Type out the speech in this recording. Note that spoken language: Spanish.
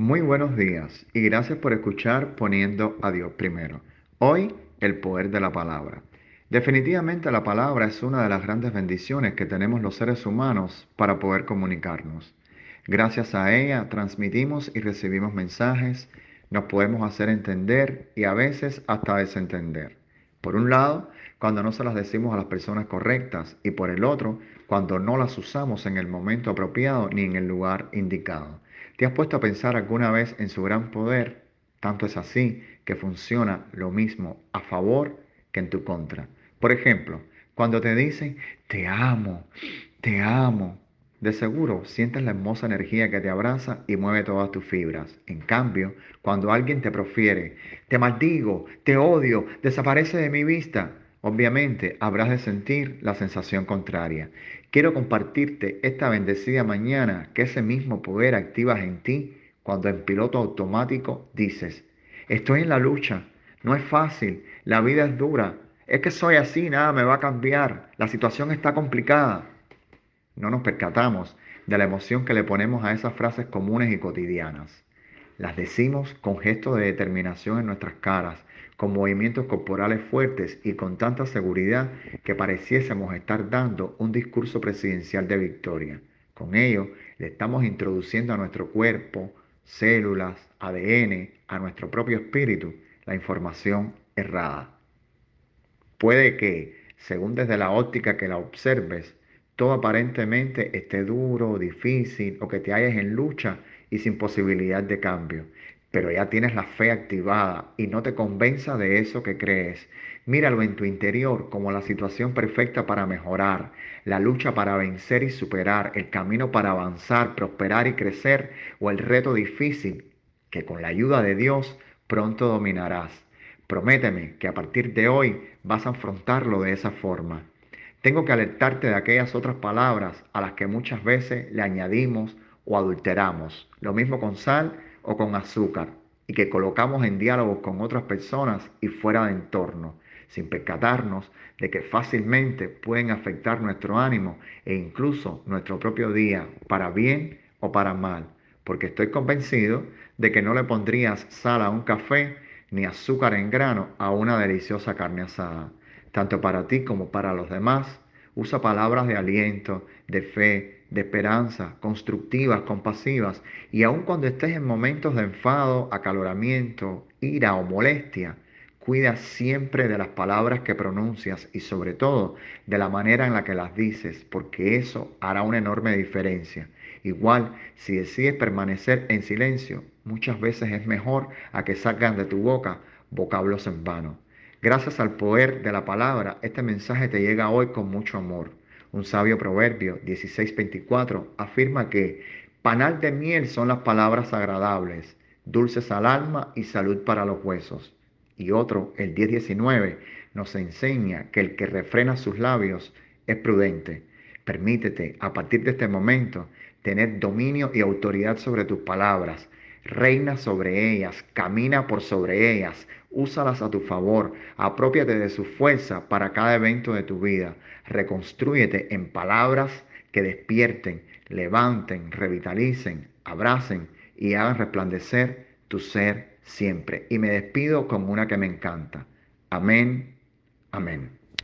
Muy buenos días y gracias por escuchar poniendo a Dios primero. Hoy, el poder de la palabra. Definitivamente la palabra es una de las grandes bendiciones que tenemos los seres humanos para poder comunicarnos. Gracias a ella transmitimos y recibimos mensajes, nos podemos hacer entender y a veces hasta desentender. Por un lado, cuando no se las decimos a las personas correctas y por el otro, cuando no las usamos en el momento apropiado ni en el lugar indicado. ¿Te has puesto a pensar alguna vez en su gran poder? Tanto es así que funciona lo mismo a favor que en tu contra. Por ejemplo, cuando te dicen, te amo, te amo, de seguro sientes la hermosa energía que te abraza y mueve todas tus fibras. En cambio, cuando alguien te profiere, te maldigo, te odio, desaparece de mi vista, obviamente habrás de sentir la sensación contraria. Quiero compartirte esta bendecida mañana que ese mismo poder activas en ti cuando en piloto automático dices, estoy en la lucha, no es fácil, la vida es dura, es que soy así, nada me va a cambiar, la situación está complicada. No nos percatamos de la emoción que le ponemos a esas frases comunes y cotidianas. Las decimos con gestos de determinación en nuestras caras, con movimientos corporales fuertes y con tanta seguridad que pareciésemos estar dando un discurso presidencial de victoria. Con ello, le estamos introduciendo a nuestro cuerpo, células, ADN, a nuestro propio espíritu, la información errada. Puede que, según desde la óptica que la observes, todo aparentemente esté duro, difícil o que te halles en lucha y sin posibilidad de cambio pero ya tienes la fe activada y no te convenza de eso que crees. Míralo en tu interior como la situación perfecta para mejorar, la lucha para vencer y superar, el camino para avanzar, prosperar y crecer o el reto difícil que con la ayuda de Dios pronto dominarás. Prométeme que a partir de hoy vas a afrontarlo de esa forma. Tengo que alertarte de aquellas otras palabras a las que muchas veces le añadimos o adulteramos. Lo mismo con sal o con azúcar y que colocamos en diálogos con otras personas y fuera de entorno, sin percatarnos de que fácilmente pueden afectar nuestro ánimo e incluso nuestro propio día, para bien o para mal, porque estoy convencido de que no le pondrías sal a un café ni azúcar en grano a una deliciosa carne asada. Tanto para ti como para los demás, usa palabras de aliento, de fe, de esperanza, constructivas, compasivas, y aun cuando estés en momentos de enfado, acaloramiento, ira o molestia, cuida siempre de las palabras que pronuncias y sobre todo de la manera en la que las dices, porque eso hará una enorme diferencia. Igual, si decides permanecer en silencio, muchas veces es mejor a que salgan de tu boca vocablos en vano. Gracias al poder de la palabra, este mensaje te llega hoy con mucho amor. Un sabio proverbio 16:24 afirma que panal de miel son las palabras agradables, dulces al alma y salud para los huesos. Y otro, el 10:19, nos enseña que el que refrena sus labios es prudente. Permítete, a partir de este momento, tener dominio y autoridad sobre tus palabras reina sobre ellas, camina por sobre ellas, úsalas a tu favor, apropiate de su fuerza para cada evento de tu vida, reconstrúyete en palabras que despierten, levanten, revitalicen, abracen y hagan resplandecer tu ser siempre. Y me despido con una que me encanta. Amén, amén.